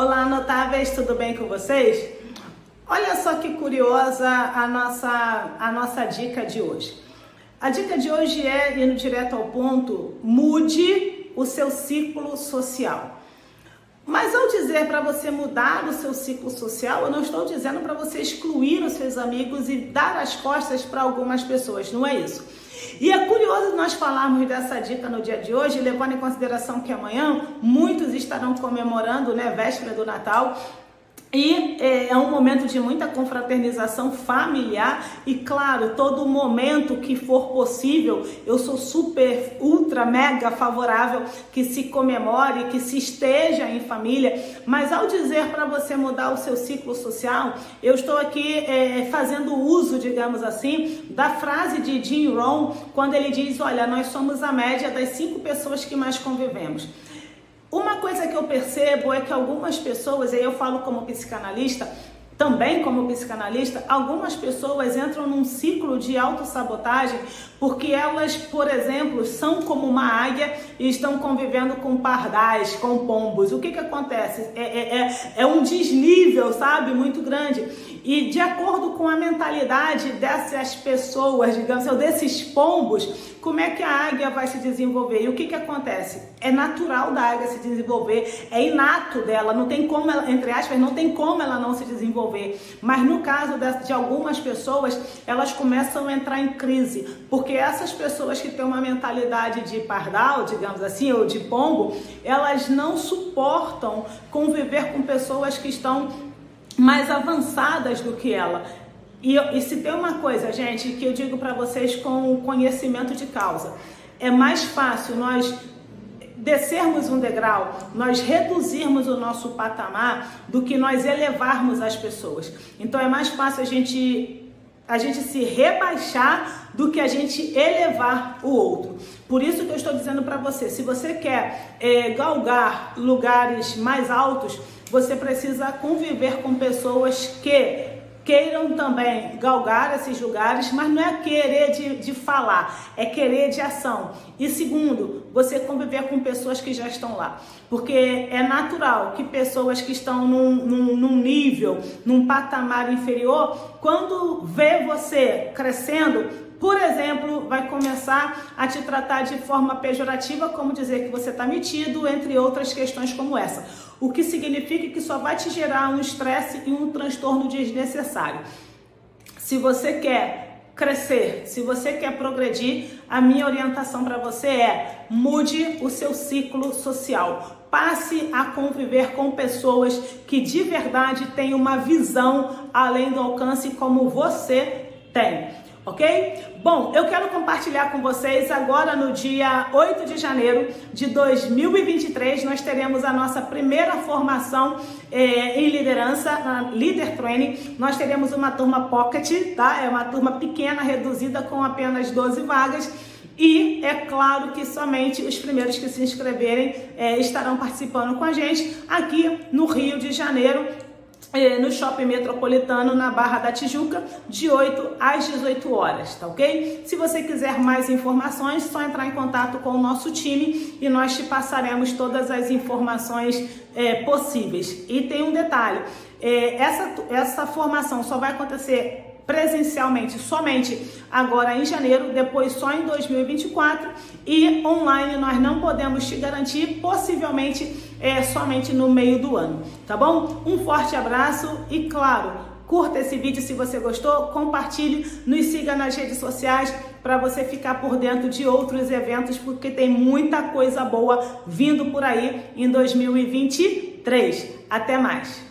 Olá, notáveis, tudo bem com vocês? Olha só que curiosa a nossa, a nossa dica de hoje. A dica de hoje é, indo direto ao ponto, mude o seu ciclo social. Mas ao dizer para você mudar o seu ciclo social, eu não estou dizendo para você excluir os seus amigos e dar as costas para algumas pessoas, não é isso. E é curioso nós falarmos dessa dica no dia de hoje, levando em consideração que amanhã muitos estarão comemorando, né, véspera do Natal, e é, é, um momento de muita confraternização familiar e, claro, todo momento que for possível, eu sou super, ultra, mega favorável que se comemore, que se esteja em família. Mas ao dizer para você mudar o seu ciclo social, eu estou aqui é, fazendo uso, digamos assim, da frase de Jim Rohn, quando ele diz: Olha, nós somos a média das cinco pessoas que mais convivemos. Uma coisa que eu percebo é que algumas pessoas, e eu falo como psicanalista, também como psicanalista, algumas pessoas entram num ciclo de autossabotagem porque elas, por exemplo, são como uma águia e estão convivendo com pardais, com pombos. O que que acontece? É, é, é, é um desnível, sabe? Muito grande. E de acordo com a mentalidade dessas pessoas, digamos assim, desses pombos, como é que a águia vai se desenvolver? E o que, que acontece? É natural da águia se desenvolver, é inato dela, não tem como ela, entre aspas, não tem como ela não se desenvolver. Mas no caso de algumas pessoas, elas começam a entrar em crise, porque essas pessoas que têm uma mentalidade de pardal, digamos assim, ou de pombo, elas não suportam conviver com pessoas que estão mais avançadas do que ela. E, e se tem uma coisa, gente, que eu digo para vocês com conhecimento de causa, é mais fácil nós descermos um degrau, nós reduzirmos o nosso patamar do que nós elevarmos as pessoas. Então é mais fácil a gente a gente se rebaixar do que a gente elevar o outro. Por isso que eu estou dizendo para você, se você quer é, galgar lugares mais altos, você precisa conviver com pessoas que queiram também galgar esses lugares, mas não é querer de, de falar, é querer de ação. E segundo, você conviver com pessoas que já estão lá. Porque é natural que pessoas que estão num, num, num nível, num patamar inferior, quando vê você crescendo, por exemplo, vai começar a te tratar de forma pejorativa, como dizer que você está metido, entre outras questões como essa. O que significa que só vai te gerar um estresse e um transtorno desnecessário. Se você quer crescer, se você quer progredir, a minha orientação para você é mude o seu ciclo social. Passe a conviver com pessoas que de verdade têm uma visão além do alcance como você tem ok? Bom, eu quero compartilhar com vocês agora no dia 8 de janeiro de 2023, nós teremos a nossa primeira formação eh, em liderança, na Leader Training. Nós teremos uma turma pocket, tá? É uma turma pequena, reduzida com apenas 12 vagas. E é claro que somente os primeiros que se inscreverem eh, estarão participando com a gente aqui no Rio de Janeiro, no Shopping Metropolitano, na Barra da Tijuca, de 8 às 18 horas, tá ok? Se você quiser mais informações, só entrar em contato com o nosso time e nós te passaremos todas as informações é, possíveis. E tem um detalhe: é, essa, essa formação só vai acontecer presencialmente somente agora em janeiro, depois só em 2024 e online nós não podemos te garantir, possivelmente é, somente no meio do ano, tá bom? Um forte abraço e claro, curta esse vídeo se você gostou, compartilhe, nos siga nas redes sociais para você ficar por dentro de outros eventos, porque tem muita coisa boa vindo por aí em 2023. Até mais!